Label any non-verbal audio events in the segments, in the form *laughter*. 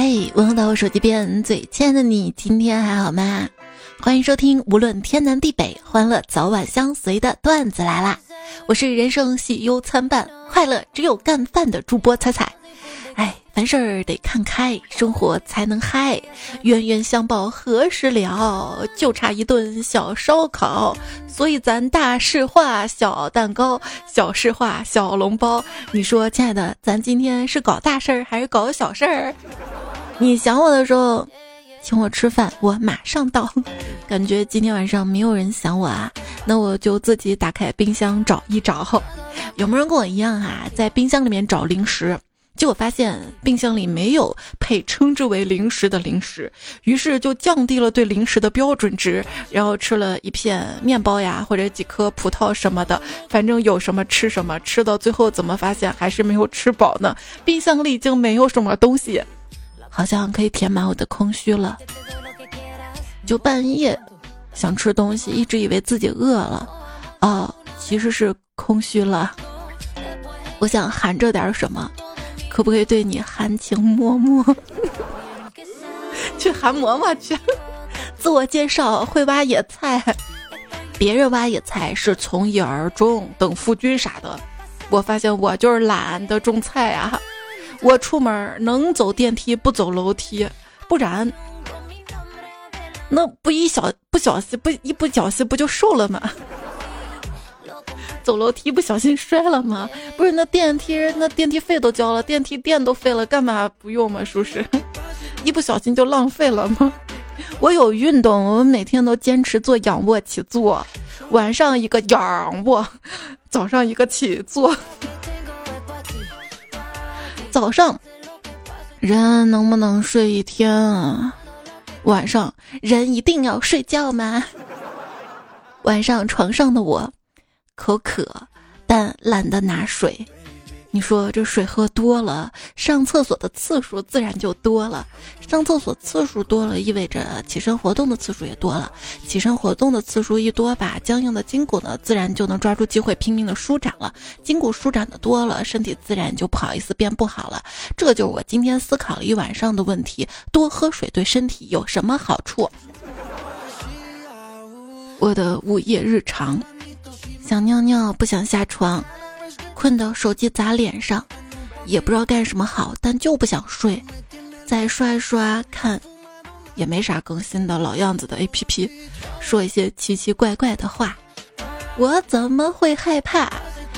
嘿，问候到我手机边最亲爱的你，今天还好吗？欢迎收听，无论天南地北，欢乐早晚相随的段子来啦！我是人生喜忧参半，快乐只有干饭的主播彩彩。哎，凡事儿得看开，生活才能嗨。冤冤相报何时了？就差一顿小烧烤。所以咱大事化小蛋糕，小事化小笼包。你说，亲爱的，咱今天是搞大事儿还是搞小事儿？你想我的时候，请我吃饭，我马上到。*laughs* 感觉今天晚上没有人想我啊，那我就自己打开冰箱找一找。有没有人跟我一样啊，在冰箱里面找零食？结果发现冰箱里没有配称之为零食的零食，于是就降低了对零食的标准值，然后吃了一片面包呀，或者几颗葡萄什么的，反正有什么吃什么，吃到最后怎么发现还是没有吃饱呢？冰箱里已经没有什么东西，好像可以填满我的空虚了。就半夜想吃东西，一直以为自己饿了，哦，其实是空虚了。我想含着点什么。可不可以对你含情脉脉？*laughs* 去含馍馍去。自我介绍会挖野菜，别人挖野菜是从一而终，等夫君啥的。我发现我就是懒得种菜啊。我出门能走电梯不走楼梯，不然那不一小不小心不一不小心不就瘦了吗？*laughs* 走楼梯不小心摔了吗？不是那电梯那电梯费都交了，电梯电都费了，干嘛不用吗？是不是？*laughs* 一不小心就浪费了吗？我有运动，我每天都坚持做仰卧起坐，晚上一个仰卧，早上一个起坐。早上人能不能睡一天啊？晚上人一定要睡觉吗？晚上床上的我。口渴，但懒得拿水。你说这水喝多了，上厕所的次数自然就多了。上厕所次数多了，意味着起身活动的次数也多了。起身活动的次数一多吧，僵硬的筋骨呢，自然就能抓住机会拼命的舒展了。筋骨舒展的多了，身体自然就不好意思变不好了。这就是我今天思考了一晚上的问题：多喝水对身体有什么好处？我的午夜日常。想尿尿不想下床，困到手机砸脸上，也不知道干什么好，但就不想睡。再刷一刷看，也没啥更新的，老样子的 A P P，说一些奇奇怪怪的话。我怎么会害怕？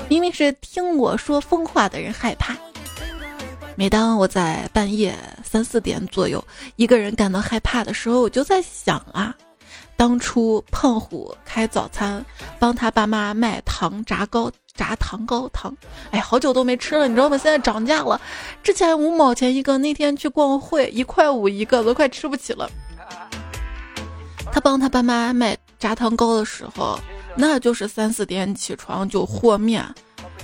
明明是听我说疯话的人害怕。每当我在半夜三四点左右一个人感到害怕的时候，我就在想啊。当初胖虎开早餐，帮他爸妈卖糖炸糕、炸糖糕糖，哎，好久都没吃了，你知道吗？现在涨价了，之前五毛钱一个，那天去逛会一块五一个，都快吃不起了。他帮他爸妈卖炸糖糕的时候，那就是三四点起床就和面，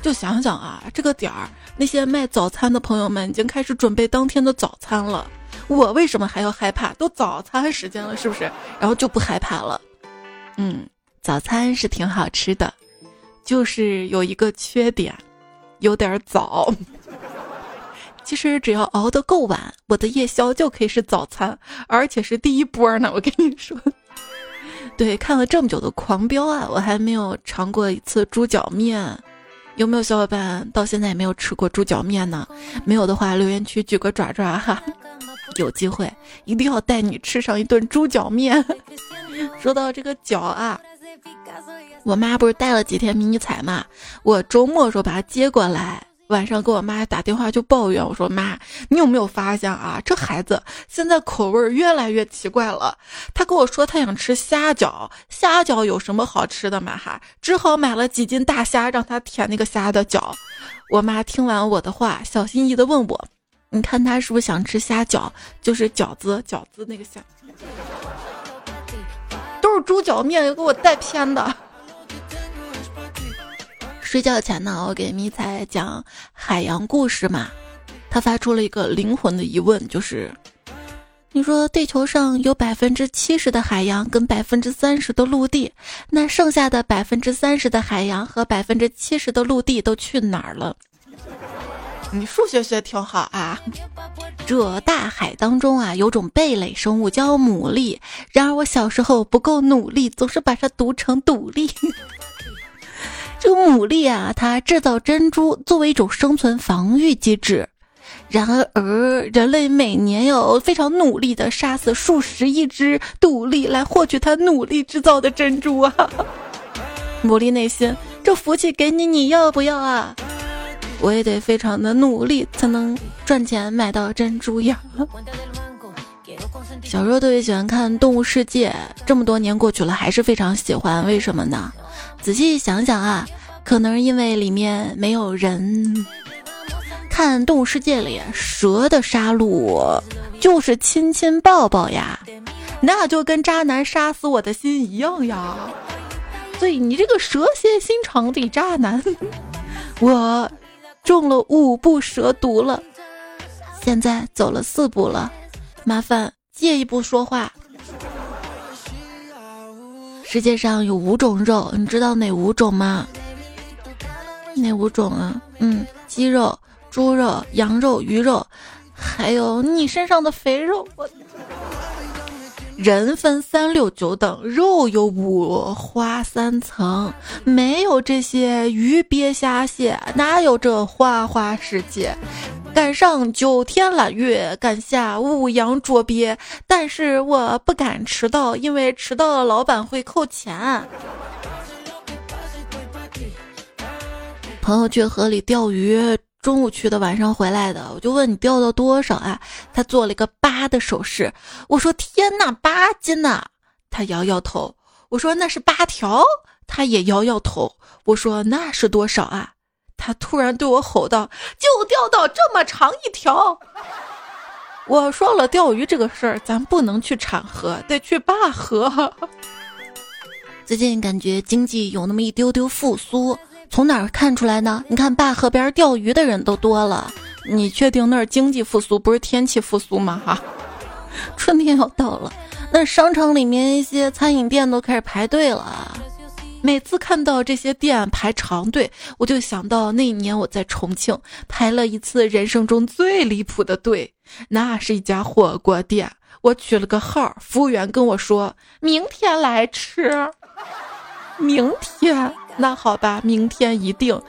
就想想啊，这个点儿，那些卖早餐的朋友们已经开始准备当天的早餐了。我为什么还要害怕？都早餐时间了，是不是？然后就不害怕了。嗯，早餐是挺好吃的，就是有一个缺点，有点早。*laughs* 其实只要熬得够晚，我的夜宵就可以是早餐，而且是第一波呢。我跟你说，对，看了这么久的狂飙啊，我还没有尝过一次猪脚面。有没有小伙伴到现在也没有吃过猪脚面呢？没有的话，留言区举个爪爪哈。有机会一定要带你吃上一顿猪脚面。*laughs* 说到这个脚啊，我妈不是带了几天迷你彩嘛，我周末时候把她接过来，晚上给我妈打电话就抱怨，我说妈，你有没有发现啊，这孩子现在口味越来越奇怪了。他跟我说他想吃虾饺，虾饺有什么好吃的嘛哈？只好买了几斤大虾让他舔那个虾的脚。我妈听完我的话，小心翼翼的问我。你看他是不是想吃虾饺？就是饺子，饺子那个虾，都是猪脚面，给我带偏的。睡觉前呢，我给迷彩讲海洋故事嘛，他发出了一个灵魂的疑问，就是：你说地球上有百分之七十的海洋跟百分之三十的陆地，那剩下的百分之三十的海洋和百分之七十的陆地都去哪儿了？你数学学挺好啊！这大海当中啊，有种贝类生物叫牡蛎。然而我小时候不够努力，总是把它读成独立。这个牡蛎啊，它制造珍珠作为一种生存防御机制。然而，人类每年要非常努力的杀死数十亿只牡蛎来获取它努力制造的珍珠啊！*laughs* 牡蛎内心，这福气给你，你要不要啊？我也得非常的努力才能赚钱买到珍珠呀。小时候特别喜欢看《动物世界》，这么多年过去了，还是非常喜欢。为什么呢？仔细想想啊，可能因为里面没有人。看《动物世界》里，蛇的杀戮就是亲亲抱抱呀，那就跟渣男杀死我的心一样呀。所以你这个蛇蝎心肠的渣男，*laughs* 我。中了五步蛇毒了，现在走了四步了，麻烦借一步说话。世界上有五种肉，你知道哪五种吗？哪五种啊？嗯，鸡肉、猪肉、羊肉、鱼肉，还有你身上的肥肉。我。人分三六九等，肉有五花三层，没有这些鱼鳖虾蟹，哪有这花花世界？敢上九天揽月，敢下五洋捉鳖，但是我不敢迟到，因为迟到了老板会扣钱。朋友去河里钓鱼。中午去的，晚上回来的，我就问你钓到多少啊？他做了一个八的手势。我说天哪，八斤呐！他摇摇头。我说那是八条。他也摇摇头。我说那是多少啊？他突然对我吼道：“就钓到这么长一条。”我说了，钓鱼这个事儿，咱不能去产河，得去灞河。最近感觉经济有那么一丢丢复苏。从哪儿看出来呢？你看灞河边钓鱼的人都多了，你确定那儿经济复苏不是天气复苏吗？哈，春天要到了，那商场里面一些餐饮店都开始排队了。每次看到这些店排长队，我就想到那一年我在重庆排了一次人生中最离谱的队，那是一家火锅店，我取了个号，服务员跟我说明天来吃，明天。那好吧，明天一定。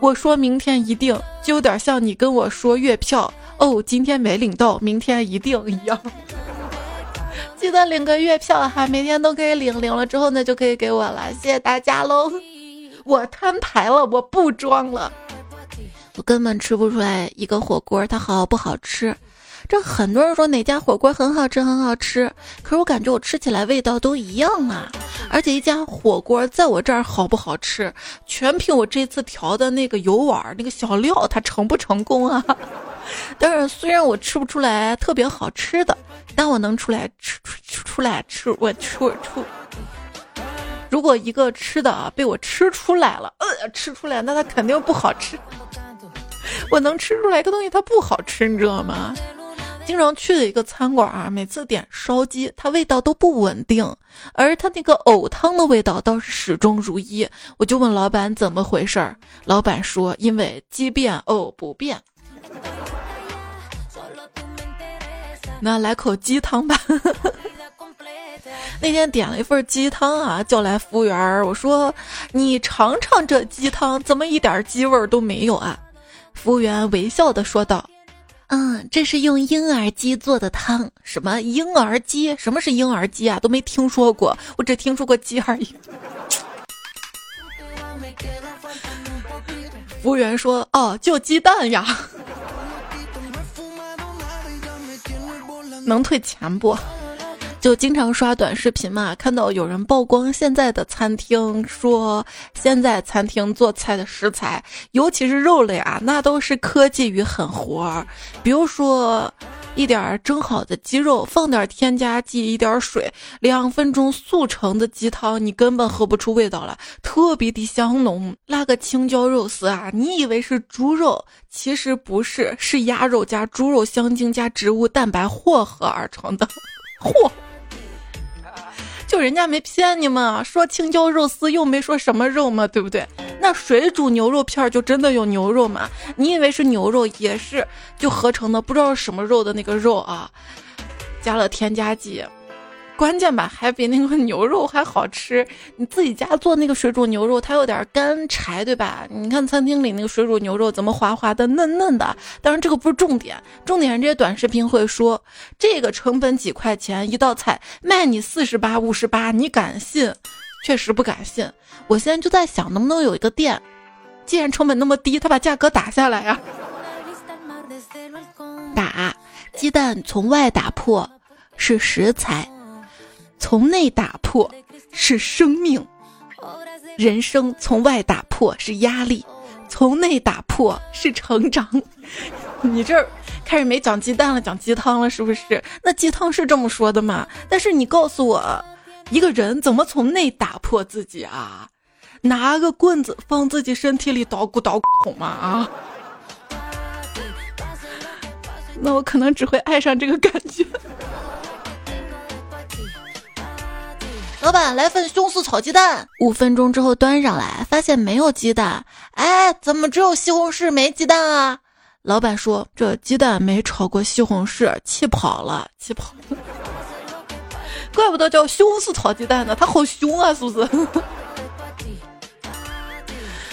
我说明天一定，就有点像你跟我说月票哦，今天没领到，明天一定一样。记得领个月票哈，每天都可以领，领了之后呢就可以给我了，谢谢大家喽。我摊牌了，我不装了，我根本吃不出来一个火锅它好不好吃。这很多人说哪家火锅很好吃，很好吃，可是我感觉我吃起来味道都一样啊。而且一家火锅在我这儿好不好吃，全凭我这次调的那个油碗儿、那个小料，它成不成功啊？*laughs* 但是虽然我吃不出来特别好吃的，但我能出来吃出出来吃，我出出。如果一个吃的啊被我吃出来了，呃，吃出来，那它肯定不好吃。*laughs* 我能吃出来一个东西它不好吃，你知道吗？经常去的一个餐馆啊，每次点烧鸡，它味道都不稳定，而它那个藕汤的味道倒是始终如一。我就问老板怎么回事儿，老板说因为鸡变藕不变。*laughs* 那来口鸡汤吧。*laughs* 那天点了一份鸡汤啊，叫来服务员，我说你尝尝这鸡汤，怎么一点鸡味都没有啊？服务员微笑的说道。嗯，这是用婴儿鸡做的汤。什么婴儿鸡？什么是婴儿鸡啊？都没听说过，我只听说过鸡而已。服务员说：“哦，就鸡蛋呀，能退钱不？”就经常刷短视频嘛，看到有人曝光现在的餐厅，说现在餐厅做菜的食材，尤其是肉类啊，那都是科技与狠活儿。比如说，一点蒸好的鸡肉，放点添加剂，一点水，两分钟速成的鸡汤，你根本喝不出味道来，特别的香浓。那个青椒肉丝啊，你以为是猪肉，其实不是，是鸭肉加猪肉香精加植物蛋白混合而成的，嚯！*laughs* 就人家没骗你们，说青椒肉丝又没说什么肉嘛，对不对？那水煮牛肉片就真的有牛肉吗？你以为是牛肉，也是就合成的，不知道是什么肉的那个肉啊，加了添加剂。关键吧，还比那个牛肉还好吃。你自己家做那个水煮牛肉，它有点干柴，对吧？你看餐厅里那个水煮牛肉怎么滑滑的、嫩嫩的。当然这个不是重点，重点是这些短视频会说这个成本几块钱一道菜，卖你四十八、五十八，你敢信？确实不敢信。我现在就在想，能不能有一个店，既然成本那么低，他把价格打下来啊？*laughs* 打鸡蛋从外打破是食材。从内打破是生命，人生从外打破是压力，从内打破是成长。*laughs* 你这儿开始没讲鸡蛋了，讲鸡汤了，是不是？那鸡汤是这么说的吗？但是你告诉我，一个人怎么从内打破自己啊？拿个棍子放自己身体里捣鼓捣鼓吗？啊？*laughs* 那我可能只会爱上这个感觉。老板，来份西红柿炒鸡蛋。五分钟之后端上来，发现没有鸡蛋。哎，怎么只有西红柿没鸡蛋啊？老板说：“这鸡蛋没炒过西红柿，气跑了，气跑了。*laughs* 怪不得叫西红柿炒鸡蛋呢，它好凶啊，是不是？*laughs*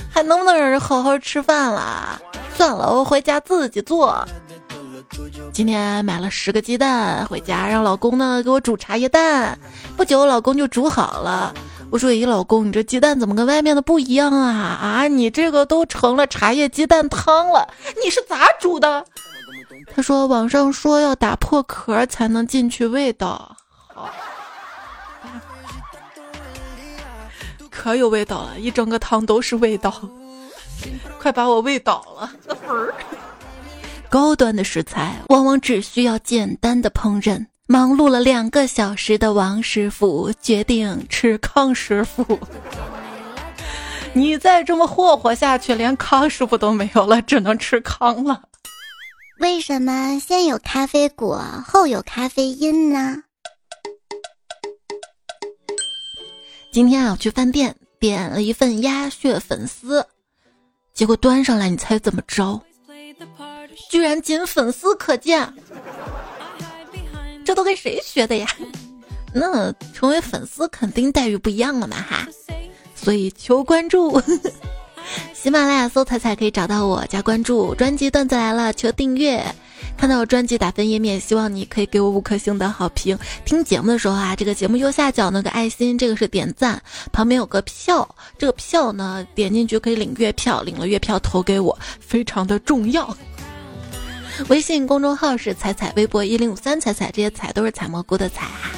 还能不能让人好好吃饭啦？算了，我回家自己做。”今天买了十个鸡蛋回家，让老公呢给我煮茶叶蛋。不久，老公就煮好了。我说：“咦，老公，你这鸡蛋怎么跟外面的不一样啊？啊，你这个都成了茶叶鸡蛋汤了，你是咋煮的？”他说：“网上说要打破壳才能进去味道，好，可有味道了，一整个汤都是味道，快把我喂倒了。*laughs* ”高端的食材往往只需要简单的烹饪。忙碌了两个小时的王师傅决定吃康师傅。你再这么霍霍下去，连康师傅都没有了，只能吃康了。为什么先有咖啡果后有咖啡因呢？今天啊，我去饭店点了一份鸭血粉丝，结果端上来，你猜怎么着？居然仅粉丝可见，这都跟谁学的呀？那成为粉丝肯定待遇不一样了嘛哈，所以求关注，*laughs* 喜马拉雅搜“彩彩”可以找到我，加关注。专辑段子来了，求订阅。看到专辑打分页面，希望你可以给我五颗星的好评。听节目的时候啊，这个节目右下角那个爱心，这个是点赞，旁边有个票，这个票呢点进去可以领月票，领了月票投给我，非常的重要。微信公众号是彩彩，微博一零五三彩彩，这些彩都是采蘑菇的采哈。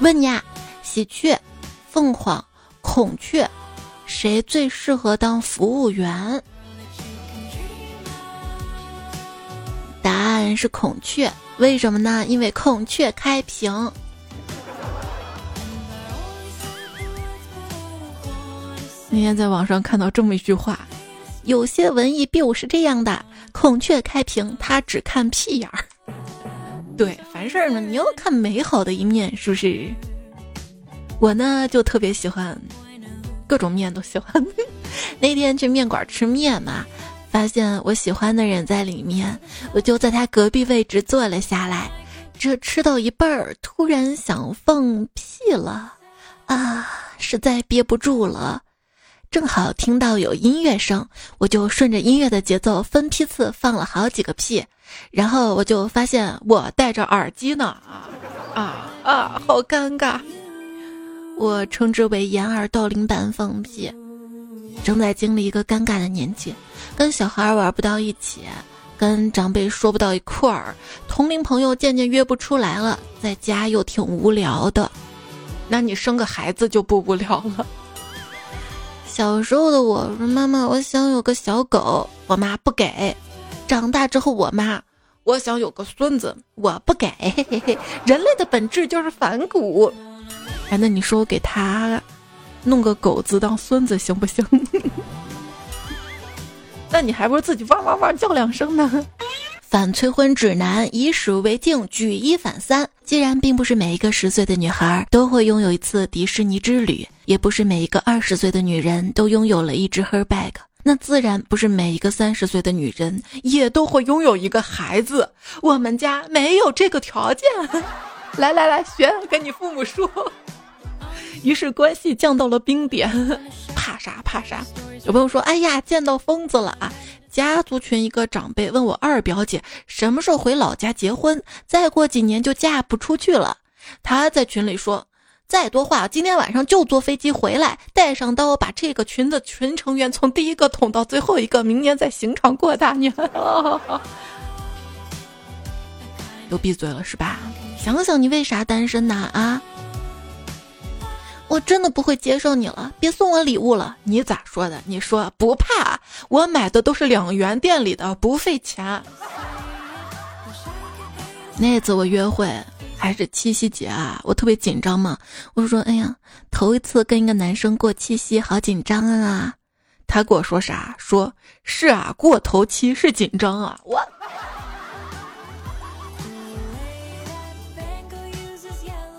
问你啊，喜鹊、凤凰、孔雀，谁最适合当服务员？答案是孔雀，为什么呢？因为孔雀开屏。那天在网上看到这么一句话，有些文艺 biu 是这样的：孔雀开屏，他只看屁眼儿。对，凡事呢，你要看美好的一面，是不是？我呢，就特别喜欢各种面都喜欢。*laughs* 那天去面馆吃面嘛。发现我喜欢的人在里面，我就在他隔壁位置坐了下来。这吃到一半儿，突然想放屁了，啊，实在憋不住了。正好听到有音乐声，我就顺着音乐的节奏分批次放了好几个屁。然后我就发现我戴着耳机呢，啊啊啊，好尴尬。我称之为掩耳盗铃般放屁。正在经历一个尴尬的年纪。跟小孩玩不到一起，跟长辈说不到一块儿，同龄朋友渐渐约不出来了，在家又挺无聊的。那你生个孩子就不无聊了。小时候的我说：“妈妈，我想有个小狗。”我妈不给。长大之后，我妈：“我想有个孙子。”我不给。*laughs* 人类的本质就是反骨。哎，那你说我给他弄个狗子当孙子行不行？*laughs* 那你还不如自己汪汪汪叫两声呢。反催婚指南，以史为镜，举一反三。既然并不是每一个十岁的女孩都会拥有一次迪士尼之旅，也不是每一个二十岁的女人都拥有了一只 her bag，那自然不是每一个三十岁的女人也都会拥有一个孩子。我们家没有这个条件。来来来，学，跟你父母说。于是关系降到了冰点，怕啥怕啥。有朋友说：“哎呀，见到疯子了啊！”家族群一个长辈问我二表姐什么时候回老家结婚，再过几年就嫁不出去了。他在群里说：“再多话，今天晚上就坐飞机回来，带上刀把这个群的群成员从第一个捅到最后一个，明年再刑场过大年。*laughs* ”都闭嘴了是吧？想想你为啥单身呢？啊？我真的不会接受你了，别送我礼物了。你咋说的？你说不怕？我买的都是两元店里的，不费钱。那次我约会还是七夕节啊，我特别紧张嘛。我说：“哎呀，头一次跟一个男生过七夕，好紧张啊。”他跟我说啥？说是啊，过头七是紧张啊。我。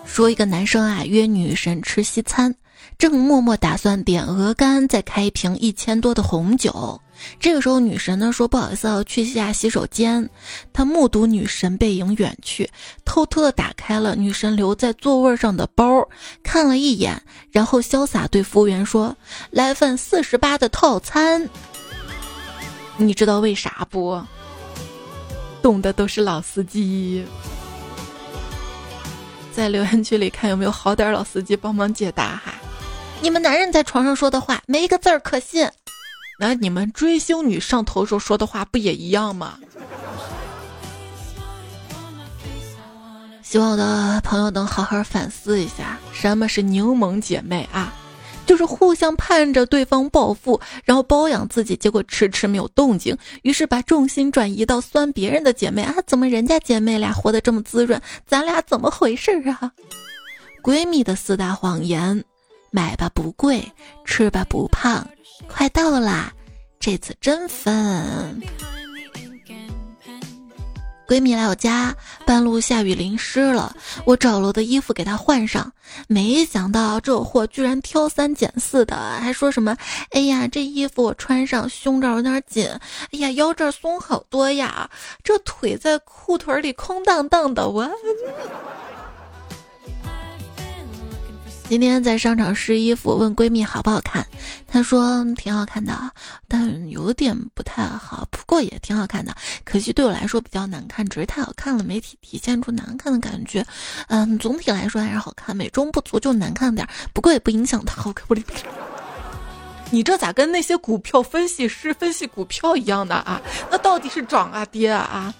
说一个男生啊约女神吃西餐，正默默打算点鹅肝，再开一瓶一千多的红酒。这个时候女神呢说不好意思，要去下洗手间。他目睹女神背影远去，偷偷的打开了女神留在座位上的包，看了一眼，然后潇洒对服务员说：“来份四十八的套餐。”你知道为啥不？懂的都是老司机。在留言区里看有没有好点老司机帮忙解答哈。你们男人在床上说的话没一个字儿可信，那你们追星女上头时候说的话不也一样吗？希望我的朋友能好好反思一下，什么是柠檬姐妹啊？就是互相盼着对方暴富，然后包养自己，结果迟迟没有动静，于是把重心转移到酸别人的姐妹啊，怎么人家姐妹俩活得这么滋润，咱俩怎么回事啊？闺蜜的四大谎言：买吧不贵，吃吧不胖，快到啦，这次真分。闺蜜来我家，半路下雨淋湿了，我找了我的衣服给她换上，没想到这货居然挑三拣四的，还说什么：“哎呀，这衣服我穿上胸这儿有点紧，哎呀腰这松好多呀，这腿在裤腿里空荡荡的。”我。今天在商场试衣服，问闺蜜好不好看，她说挺好看的，但有点不太好，不过也挺好看的。可惜对我来说比较难看，只是太好看了，没体体现出难看的感觉。嗯，总体来说还是好看，美中不足就难看点，不过也不影响它好看。你这咋跟那些股票分析师分析股票一样的啊？那到底是涨啊跌啊啊？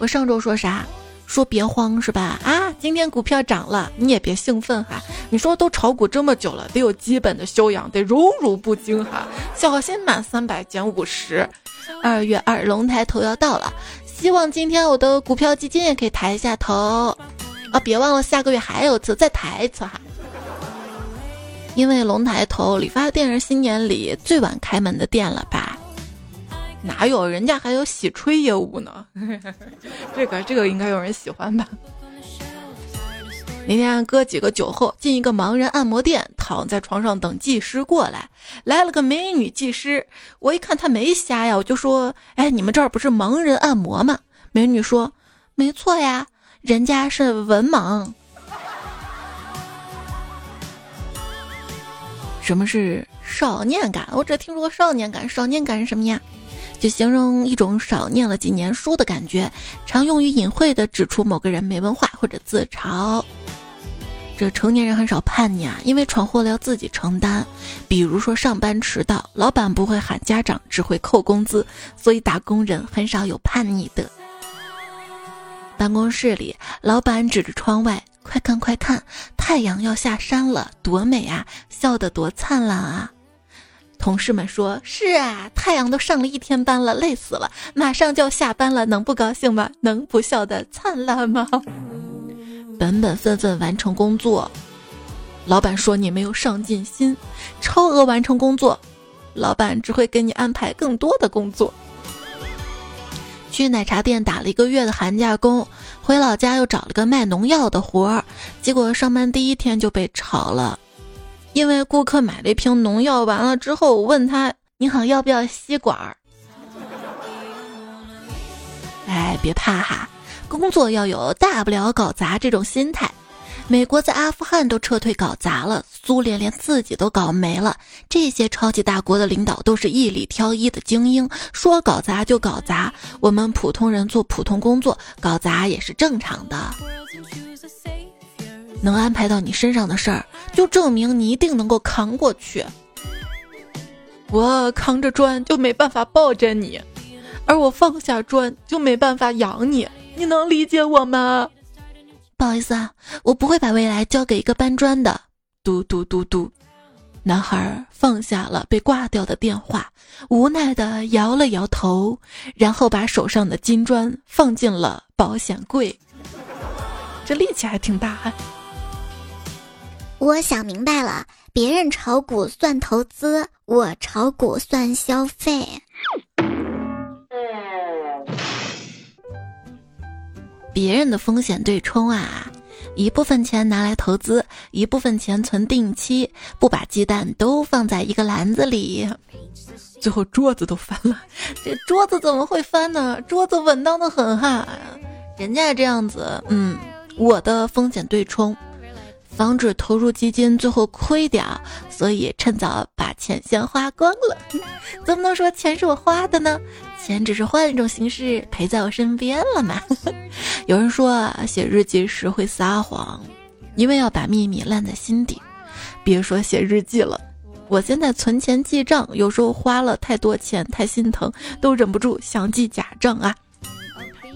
我上周说啥？说别慌是吧？啊，今天股票涨了，你也别兴奋哈。你说都炒股这么久了，得有基本的修养，得荣辱不惊哈。小心满三百减五十。二月二龙抬头要到了，希望今天我的股票基金也可以抬一下头啊！别忘了下个月还有次，再抬一次哈。因为龙抬头理发店是新年里最晚开门的店了吧？哪有人家还有洗吹业务呢？*laughs* 这个这个应该有人喜欢吧？那天哥几个酒后进一个盲人按摩店，躺在床上等技师过来。来了个美女技师，我一看她没瞎呀，我就说：“哎，你们这儿不是盲人按摩吗？”美女说：“没错呀，人家是文盲。”什么是少年感？我只听说过少年感，少年感是什么呀？就形容一种少念了几年书的感觉，常用于隐晦的指出某个人没文化或者自嘲。这成年人很少叛逆啊，因为闯祸了要自己承担。比如说上班迟到，老板不会喊家长，只会扣工资，所以打工人很少有叛逆的。办公室里，老板指着窗外：“快看快看，太阳要下山了，多美啊，笑得多灿烂啊！”同事们说：“是啊，太阳都上了一天班了，累死了，马上就要下班了，能不高兴吗？能不笑得灿烂吗？”本本分分完成工作，老板说你没有上进心；超额完成工作，老板只会给你安排更多的工作。去奶茶店打了一个月的寒假工，回老家又找了个卖农药的活儿，结果上班第一天就被炒了，因为顾客买了一瓶农药，完了之后我问他：“你好，要不要吸管？”哎，别怕哈，工作要有大不了搞砸这种心态。美国在阿富汗都撤退搞砸了，苏联连自己都搞没了。这些超级大国的领导都是一里挑一的精英，说搞砸就搞砸。我们普通人做普通工作，搞砸也是正常的。能安排到你身上的事儿，就证明你一定能够扛过去。我扛着砖就没办法抱着你，而我放下砖就没办法养你。你能理解我吗？不好意思啊，我不会把未来交给一个搬砖的。嘟嘟嘟嘟，男孩放下了被挂掉的电话，无奈的摇了摇头，然后把手上的金砖放进了保险柜。这力气还挺大。我想明白了，别人炒股算投资，我炒股算消费。别人的风险对冲啊，一部分钱拿来投资，一部分钱存定期，不把鸡蛋都放在一个篮子里，最后桌子都翻了。这桌子怎么会翻呢？桌子稳当的很哈，人家这样子，嗯，我的风险对冲。防止投入基金最后亏掉，所以趁早把钱先花光了。*laughs* 怎么能说钱是我花的呢？钱只是换一种形式陪在我身边了嘛。*laughs* 有人说写日记时会撒谎，因为要把秘密烂在心底。别说写日记了，我现在存钱记账，有时候花了太多钱，太心疼，都忍不住想记假账啊。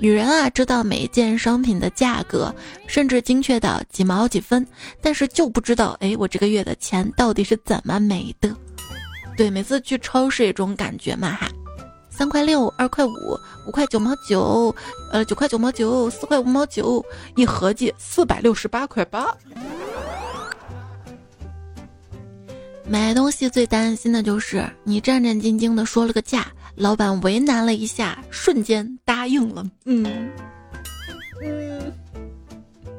女人啊，知道每一件商品的价格，甚至精确到几毛几分，但是就不知道，哎，我这个月的钱到底是怎么没的？对，每次去超市，这种感觉嘛哈，三块六，二块五，五块九毛九，呃，九块九毛九，四块五毛九，一合计四百六十八块八。买东西最担心的就是你战战兢兢的说了个价。老板为难了一下，瞬间答应了。嗯嗯，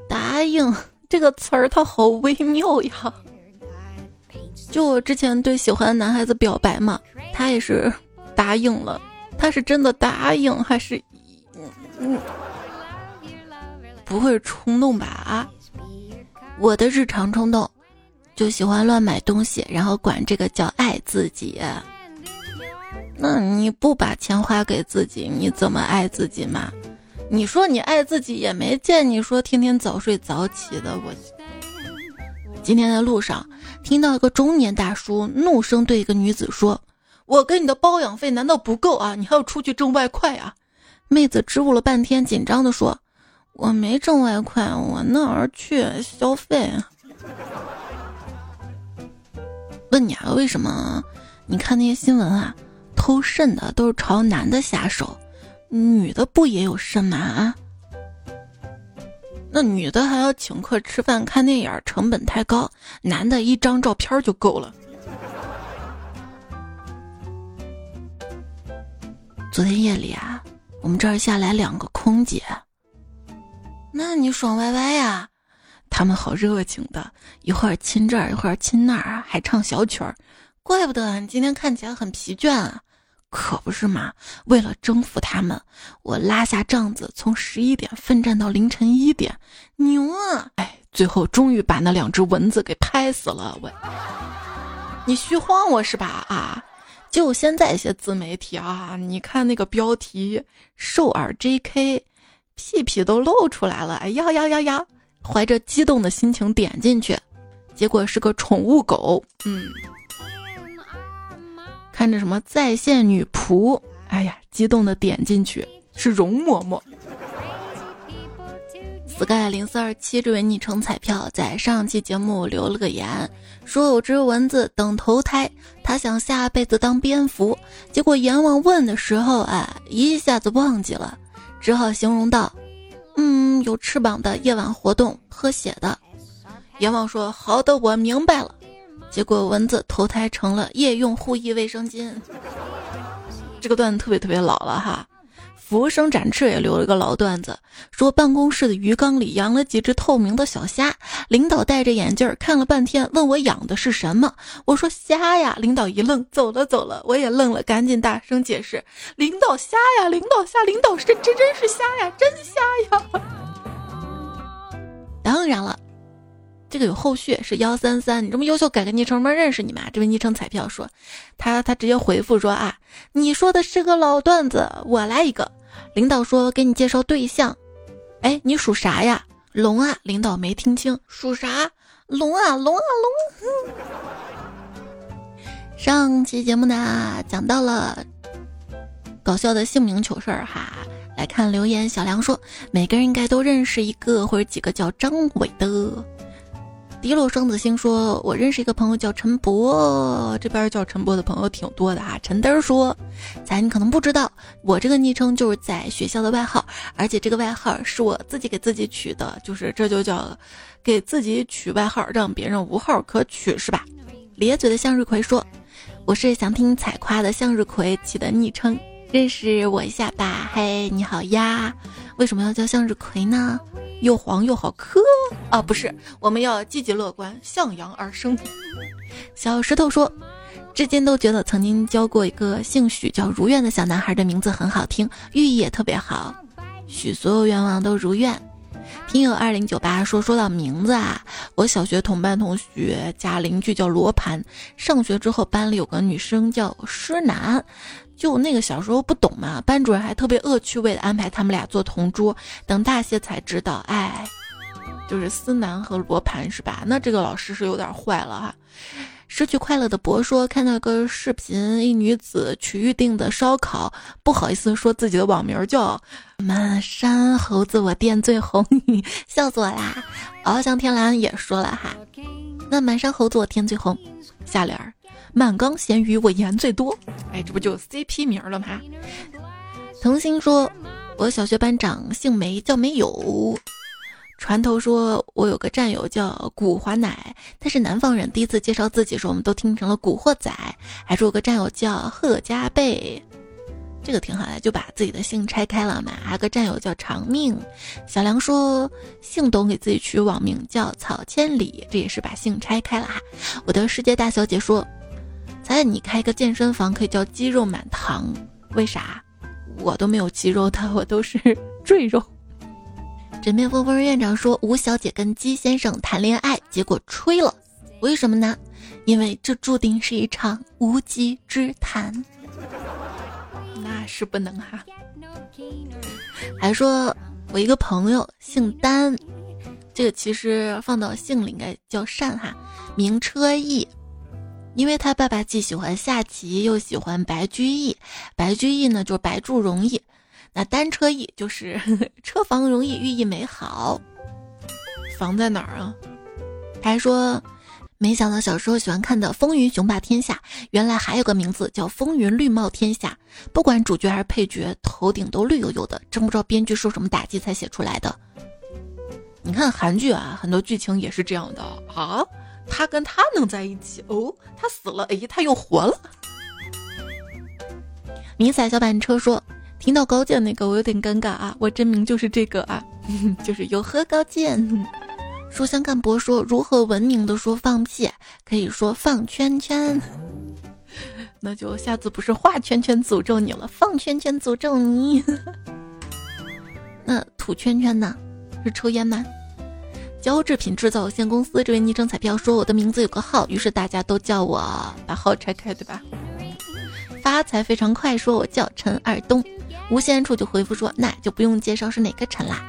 答应这个词儿它好微妙呀。就我之前对喜欢的男孩子表白嘛，他也是答应了。他是真的答应还是嗯嗯不会冲动吧？啊，我的日常冲动就喜欢乱买东西，然后管这个叫爱自己。那你不把钱花给自己，你怎么爱自己嘛？你说你爱自己，也没见你说天天早睡早起的。我今天在路上听到一个中年大叔怒声对一个女子说：“我给你的包养费难道不够啊？你还要出去挣外快啊？”妹子支吾了半天，紧张的说：“我没挣外快，我那儿去消费。”问你啊，为什么？你看那些新闻啊？偷肾的都是朝男的下手，女的不也有肾吗？啊，那女的还要请客吃饭看电影，成本太高，男的一张照片就够了。昨天夜里啊，我们这儿下来两个空姐，那你爽歪歪呀？他们好热情的，一会儿亲这儿，一会儿亲那儿，还唱小曲儿，怪不得你今天看起来很疲倦啊。可不是嘛！为了征服他们，我拉下帐子，从十一点奋战到凌晨一点，牛啊！哎，最后终于把那两只蚊子给拍死了。我，你虚晃我是吧？啊！就现在一些自媒体啊，你看那个标题“瘦耳 JK”，屁屁都露出来了。哎呀呀呀呀！怀着激动的心情点进去，结果是个宠物狗。嗯。看着什么在线女仆，哎呀，激动的点进去是容嬷嬷。sky 零四二七这位昵称彩票在上期节目留了个言，说有只蚊子等投胎，他想下辈子当蝙蝠，结果阎王问的时候，哎，一下子忘记了，只好形容道：“嗯，有翅膀的夜晚活动喝血的。”阎王说：“好的，我明白了。”结果蚊子投胎成了夜用护翼卫生巾，这个段子特别特别老了哈。服务生展翅也留了个老段子，说办公室的鱼缸里养了几只透明的小虾，领导戴着眼镜看了半天，问我养的是什么，我说虾呀，领导一愣，走了走了，我也愣了，赶紧大声解释，领导虾呀，领导虾，领导是这真是虾呀，真虾呀。*laughs* 当然了。这个有后续，是幺三三，你这么优秀，改个昵称吗？认识你吗？这位昵称彩票说，他他直接回复说啊，你说的是个老段子，我来一个。领导说给你介绍对象，哎，你属啥呀？龙啊！领导没听清，属啥？龙啊龙啊龙！上期节目呢，讲到了搞笑的姓名糗事儿哈，来看留言，小梁说，每个人应该都认识一个或者几个叫张伟的。滴落双子星说：“我认识一个朋友叫陈博，这边叫陈博的朋友挺多的啊。”陈灯说：“咱你可能不知道，我这个昵称就是在学校的外号，而且这个外号是我自己给自己取的，就是这就叫给自己取外号，让别人无号可取，是吧？”咧嘴的向日葵说：“我是想听彩夸的向日葵起的昵称，认识我一下吧。”嘿，你好呀，为什么要叫向日葵呢？又黄又好磕啊！不是，我们要积极乐观，向阳而生。小石头说，至今都觉得曾经教过一个姓许叫如愿的小男孩的名字很好听，寓意也特别好，许所有愿望都如愿。听友二零九八说，说到名字啊，我小学同班同学家邻居叫罗盘，上学之后班里有个女生叫施楠。就那个小时候不懂嘛，班主任还特别恶趣味的安排他们俩做同桌。等大些才知道，哎，就是思南和罗盘是吧？那这个老师是有点坏了哈。失去快乐的博说看到个视频，一女子取预定的烧烤，不好意思说自己的网名叫满山猴子，我店最红，*laughs* 笑死我啦！翱翔天蓝也说了哈，那满山猴子我店最红，下联儿。满缸咸鱼，我盐最多。哎，这不就 CP 名了吗？童星说，我小学班长姓梅，叫梅友。船头说我有个战友叫古华奶，他是南方人。第一次介绍自己时，我们都听成了古惑仔。还说有个战友叫贺家贝，这个挺好的，就把自己的姓拆开了嘛。还有个战友叫长命。小梁说姓董，给自己取网名叫草千里，这也是把姓拆开了哈。我的世界大小姐说。在你开个健身房可以叫肌肉满堂，为啥？我都没有肌肉的，我都是 *laughs* 赘肉。枕面风风院长说，吴小姐跟姬先生谈恋爱，结果吹了，为什么呢？因为这注定是一场无稽之谈。那是不能哈。还说我一个朋友姓丹，这个其实放到姓里应该叫单哈，名车毅。因为他爸爸既喜欢下棋，又喜欢白居易。白居易呢，就是白住容易；那单车易就是 *laughs* 车房容易，寓意美好。房在哪儿啊？还说，没想到小时候喜欢看的《风云雄霸天下》，原来还有个名字叫《风云绿帽天下》。不管主角还是配角，头顶都绿油油的，真不知道编剧受什么打击才写出来的。你看韩剧啊，很多剧情也是这样的啊。他跟他能在一起哦，他死了，哎，他又活了。迷彩小板车说：“听到高见那个，我有点尴尬啊，我真名就是这个啊，*laughs* 就是有何高见。”书香干博说：“如何文明的说放屁？可以说放圈圈。那就下次不是画圈圈诅咒你了，放圈圈诅咒你。*laughs* 那吐圈圈呢？是抽烟吗？”胶制品制造有限公司这位昵称彩票说我的名字有个号，于是大家都叫我把号拆开，对吧？发财非常快，说我叫陈二东。无限处就回复说那就不用介绍是哪个陈啦。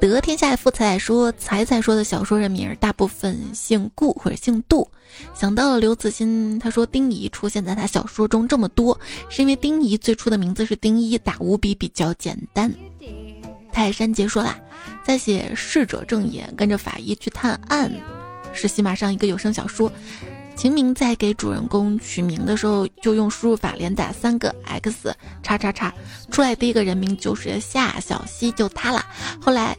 得天下富财说彩彩说的小说人名大部分姓顾或者姓杜，想到了刘慈欣，他说丁仪出现在他小说中这么多，是因为丁仪最初的名字是丁一，打五笔比较简单。泰山杰说啦，在写逝者正言，跟着法医去探案，是喜马上一个有声小说。秦明在给主人公取名的时候，就用输入法连打三个 X 叉叉叉，出来第一个人名就是夏小溪，就他了。后来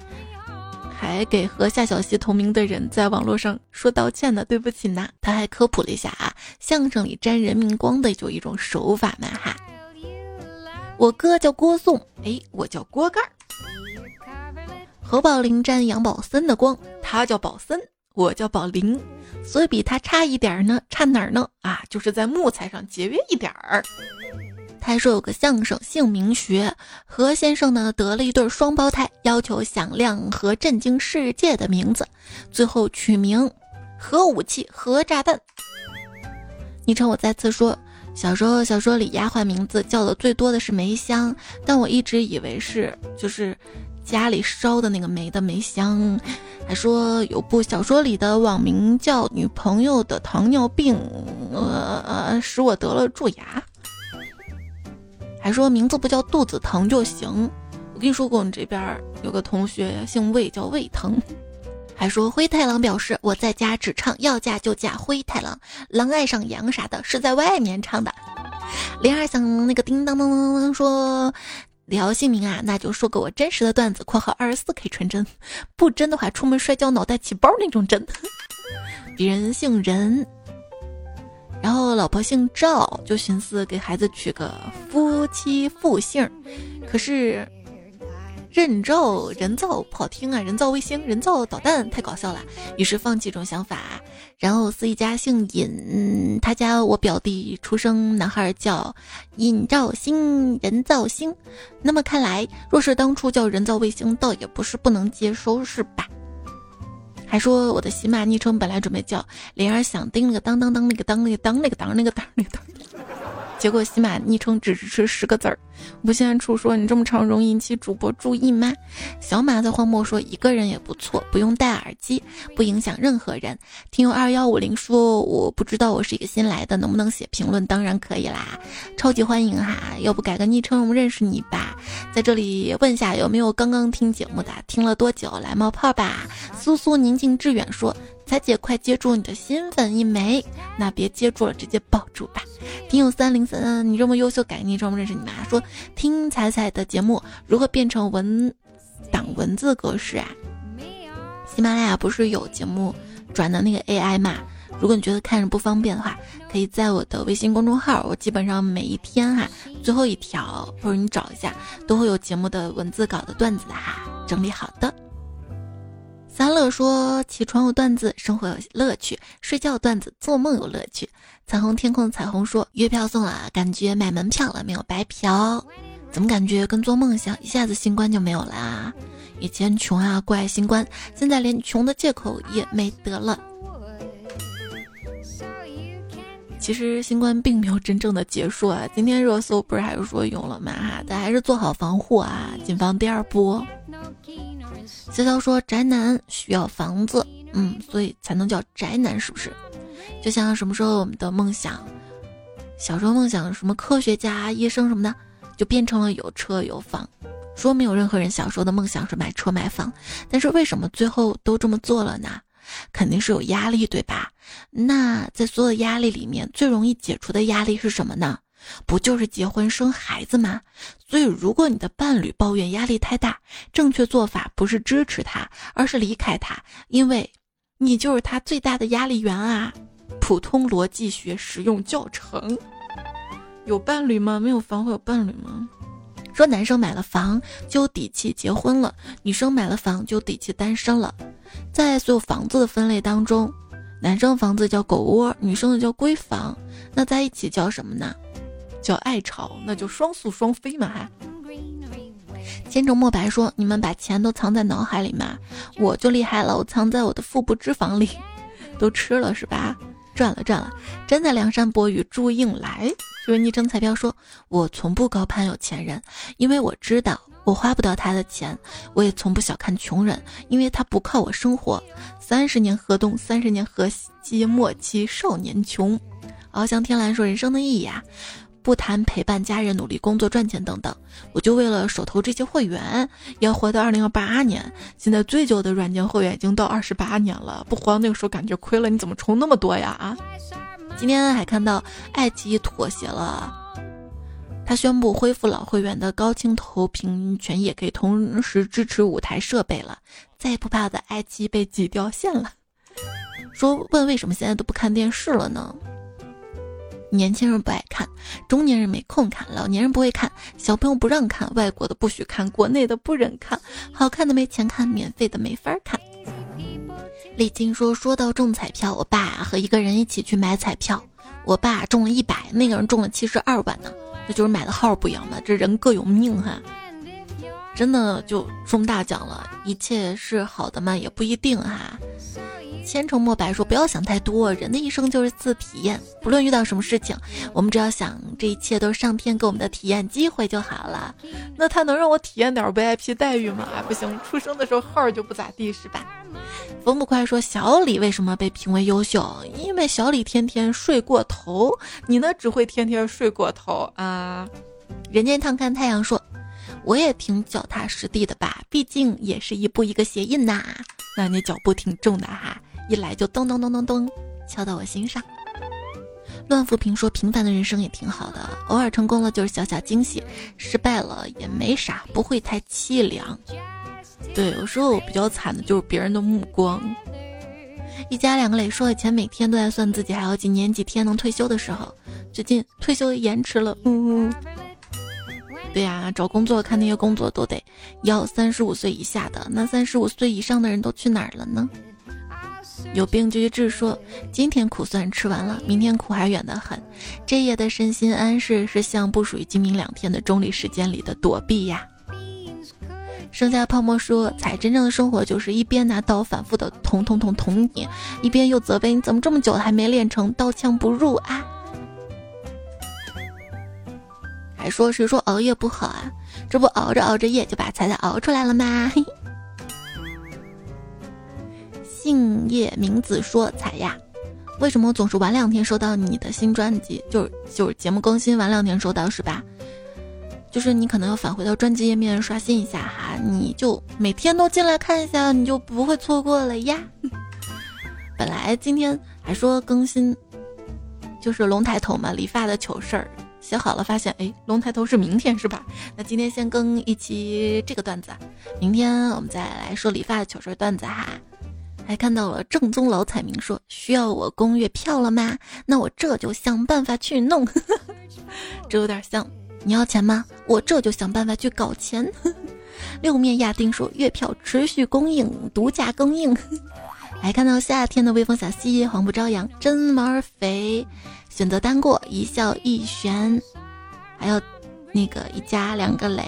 还给和夏小溪同名的人在网络上说道歉呢，对不起呢。他还科普了一下啊，相声里沾人名光的就一种手法嘛哈。我哥叫郭颂，哎，我叫郭盖儿。侯宝林沾杨宝森的光，他叫宝森，我叫宝林，所以比他差一点呢，差哪儿呢？啊，就是在木材上节约一点儿。他还说有个相声姓名学，何先生呢得了一对双胞胎，要求响亮和震惊世界的名字，最后取名核武器、核炸弹。昵称我再次说，小时候小说里丫鬟名字叫的最多的是梅香，但我一直以为是就是家里烧的那个煤的煤香。还说有部小说里的网名叫女朋友的糖尿病，呃，使我得了蛀牙。还说名字不叫肚子疼就行。我跟你说过，我们这边有个同学姓魏，叫魏疼。还说灰太狼表示我在家只唱要嫁就嫁灰太狼，狼爱上羊啥的是在外面唱的。铃儿响那个叮当当当当说聊姓名啊，那就说个我真实的段子（括号二十四 K 纯真），不真的话出门摔跤脑袋起包那种真。别人姓任。然后老婆姓赵，就寻思给孩子取个夫妻复姓，可是人造人造不好听啊，人造卫星、人造导弹太搞笑了，于是放弃这种想法。然后司仪家姓尹，他家我表弟出生男孩叫尹兆星，人造星。那么看来，若是当初叫人造卫星，倒也不是不能接受，是吧？还说我的喜马昵称本来准备叫灵儿响叮那个当当当那个当那个当那个当那个当那个当，结果喜马昵称只支持十个字儿。无限处说你这么长容易引起主播注意吗？小马在荒漠说一个人也不错，不用戴耳机，不影响任何人。听友二幺五零说我不知道我是一个新来的，能不能写评论？当然可以啦，超级欢迎哈！要不改个昵称，我们认识你吧。在这里问下有没有刚刚听节目的，听了多久来冒泡吧？苏苏宁静致远说。彩姐，快接住你的新粉一枚！那别接住了，直接抱住吧。听友三零三，你这么优秀，改昵称认识你吗？说听彩彩的节目如何变成文档文字格式啊？喜马拉雅不是有节目转的那个 AI 嘛？如果你觉得看着不方便的话，可以在我的微信公众号，我基本上每一天哈最后一条，或者你找一下，都会有节目的文字稿的段子的哈，整理好的。三乐说：“起床有段子，生活有乐趣；睡觉段子，做梦有乐趣。”彩虹天空彩虹说：“月票送了，感觉买门票了，没有白嫖。怎么感觉跟做梦像？一下子新冠就没有了啊！以前穷啊，怪新冠，现在连穷的借口也没得了。其实新冠并没有真正的结束啊！今天热搜不是还是说有了吗？哈，咱还是做好防护啊，谨防第二波。”潇潇说：“宅男需要房子，嗯，所以才能叫宅男，是不是？就像什么时候我们的梦想，小时候梦想什么科学家、医生什么的，就变成了有车有房。说没有任何人小时候的梦想是买车买房，但是为什么最后都这么做了呢？肯定是有压力，对吧？那在所有压力里面，最容易解除的压力是什么呢？”不就是结婚生孩子吗？所以，如果你的伴侣抱怨压力太大，正确做法不是支持他，而是离开他，因为你就是他最大的压力源啊！普通逻辑学实用教程。有伴侣吗？没有房会有伴侣吗？说男生买了房就有底气结婚了，女生买了房就有底气单身了。在所有房子的分类当中，男生房子叫狗窝，女生的叫闺房，那在一起叫什么呢？叫爱巢，那就双宿双飞嘛！哈。千城墨白说：“你们把钱都藏在脑海里吗？我就厉害了，我藏在我的腹部脂肪里，都吃了是吧？赚了赚了！真在梁山伯与祝英来。”这位昵称彩票说：“我从不高攀有钱人，因为我知道我花不到他的钱。我也从不小看穷人，因为他不靠我生活。三十年河东，三十年河西，莫欺少年穷。”翱翔天蓝说：“人生的意义啊。”不谈陪伴家人、努力工作赚钱等等，我就为了手头这些会员，要活到二零二八年。现在最久的软件会员已经到二十八年了，不活到那个时候感觉亏了。你怎么充那么多呀？啊！今天还看到爱奇艺妥协了，他宣布恢复老会员的高清投屏权，也可以同时支持五台设备了，再也不怕的爱奇艺被挤掉线了。说问为什么现在都不看电视了呢？年轻人不爱看，中年人没空看，老年人不会看，小朋友不让看，外国的不许看，国内的不忍看，好看的没钱看，免费的没法看。李晶说：“说到中彩票，我爸和一个人一起去买彩票，我爸中了一百，那个人中了七十二万呢，那就是买的号不一样嘛，这人各有命哈。真的就中大奖了，一切是好的吗？也不一定哈。”千愁莫白说：“不要想太多，人的一生就是次体验。不论遇到什么事情，我们只要想这一切都是上天给我们的体验机会就好了。那他能让我体验点 VIP 待遇吗？不行，出生的时候号就不咋地，是吧？”冯不快说：“小李为什么被评为优秀？因为小李天天睡过头，你呢只会天天睡过头啊。”人间趟看太阳说：“我也挺脚踏实地的吧，毕竟也是一步一个鞋印呐。那你脚步挺重的哈。”一来就咚咚咚咚咚，敲到我心上。乱富平说：“平凡的人生也挺好的，偶尔成功了就是小小惊喜，失败了也没啥，不会太凄凉。”对，有时候比较惨的就是别人的目光。一家两个磊说：“以前每天都在算自己还有几年几天能退休的时候，最近退休延迟了。”嗯，对呀，找工作看那些工作都得要三十五岁以下的，那三十五岁以上的人都去哪儿了呢？有病就去治。说今天苦算吃完了，明天苦还远得很。这夜的身心安适，是像不属于今明两天的中立时间里的躲避呀。剩下泡沫说，才真正的生活就是一边拿刀反复的捅捅捅捅你，一边又责备你怎么这么久还没练成刀枪不入啊。还说谁说熬夜不好啊？这不熬着熬着夜就把彩彩熬出来了吗？嘿。敬业明子说：“彩呀，为什么总是晚两天收到你的新专辑？就是就是节目更新晚两天收到是吧？就是你可能要返回到专辑页面刷新一下哈，你就每天都进来看一下，你就不会错过了呀。*laughs* 本来今天还说更新，就是龙抬头嘛，理发的糗事儿写好了，发现哎，龙抬头是明天是吧？那今天先更一期这个段子，明天我们再来说理发的糗事段子哈。”还看到了正宗老彩民说需要我供月票了吗？那我这就想办法去弄。*laughs* 这有点像你要钱吗？我这就想办法去搞钱。*laughs* 六面亚丁说月票持续供应，独家供应。*laughs* 还看到夏天的微风小溪，黄不朝阳，真毛肥，选择单过，一笑一悬。还有那个一家两个磊，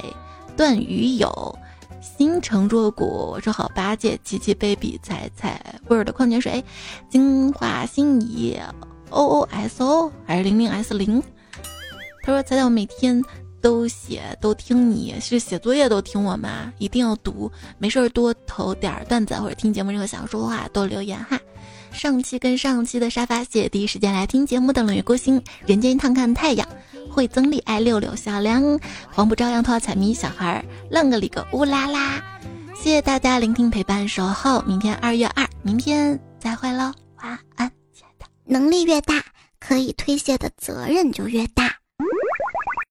段鱼友。心诚若谷，我说好八戒，琪琪 baby，彩彩味儿的矿泉水，金华心仪，o o s o 还是零零 s 零？他说彩彩，我每天都写都听你，是写作业都听我吗？一定要读，没事儿多投点段子或者听节目任何想说话多留言哈。上期跟上期的沙发蟹，第一时间来听节目的冷月孤星，人间一趟看太阳。会增丽爱六六小梁，黄不朝阳头彩迷小孩，愣个里个乌拉拉，谢谢大家聆听陪伴守候，明天二月二，明天再会喽，晚安，亲爱的。能力越大，可以推卸的责任就越大。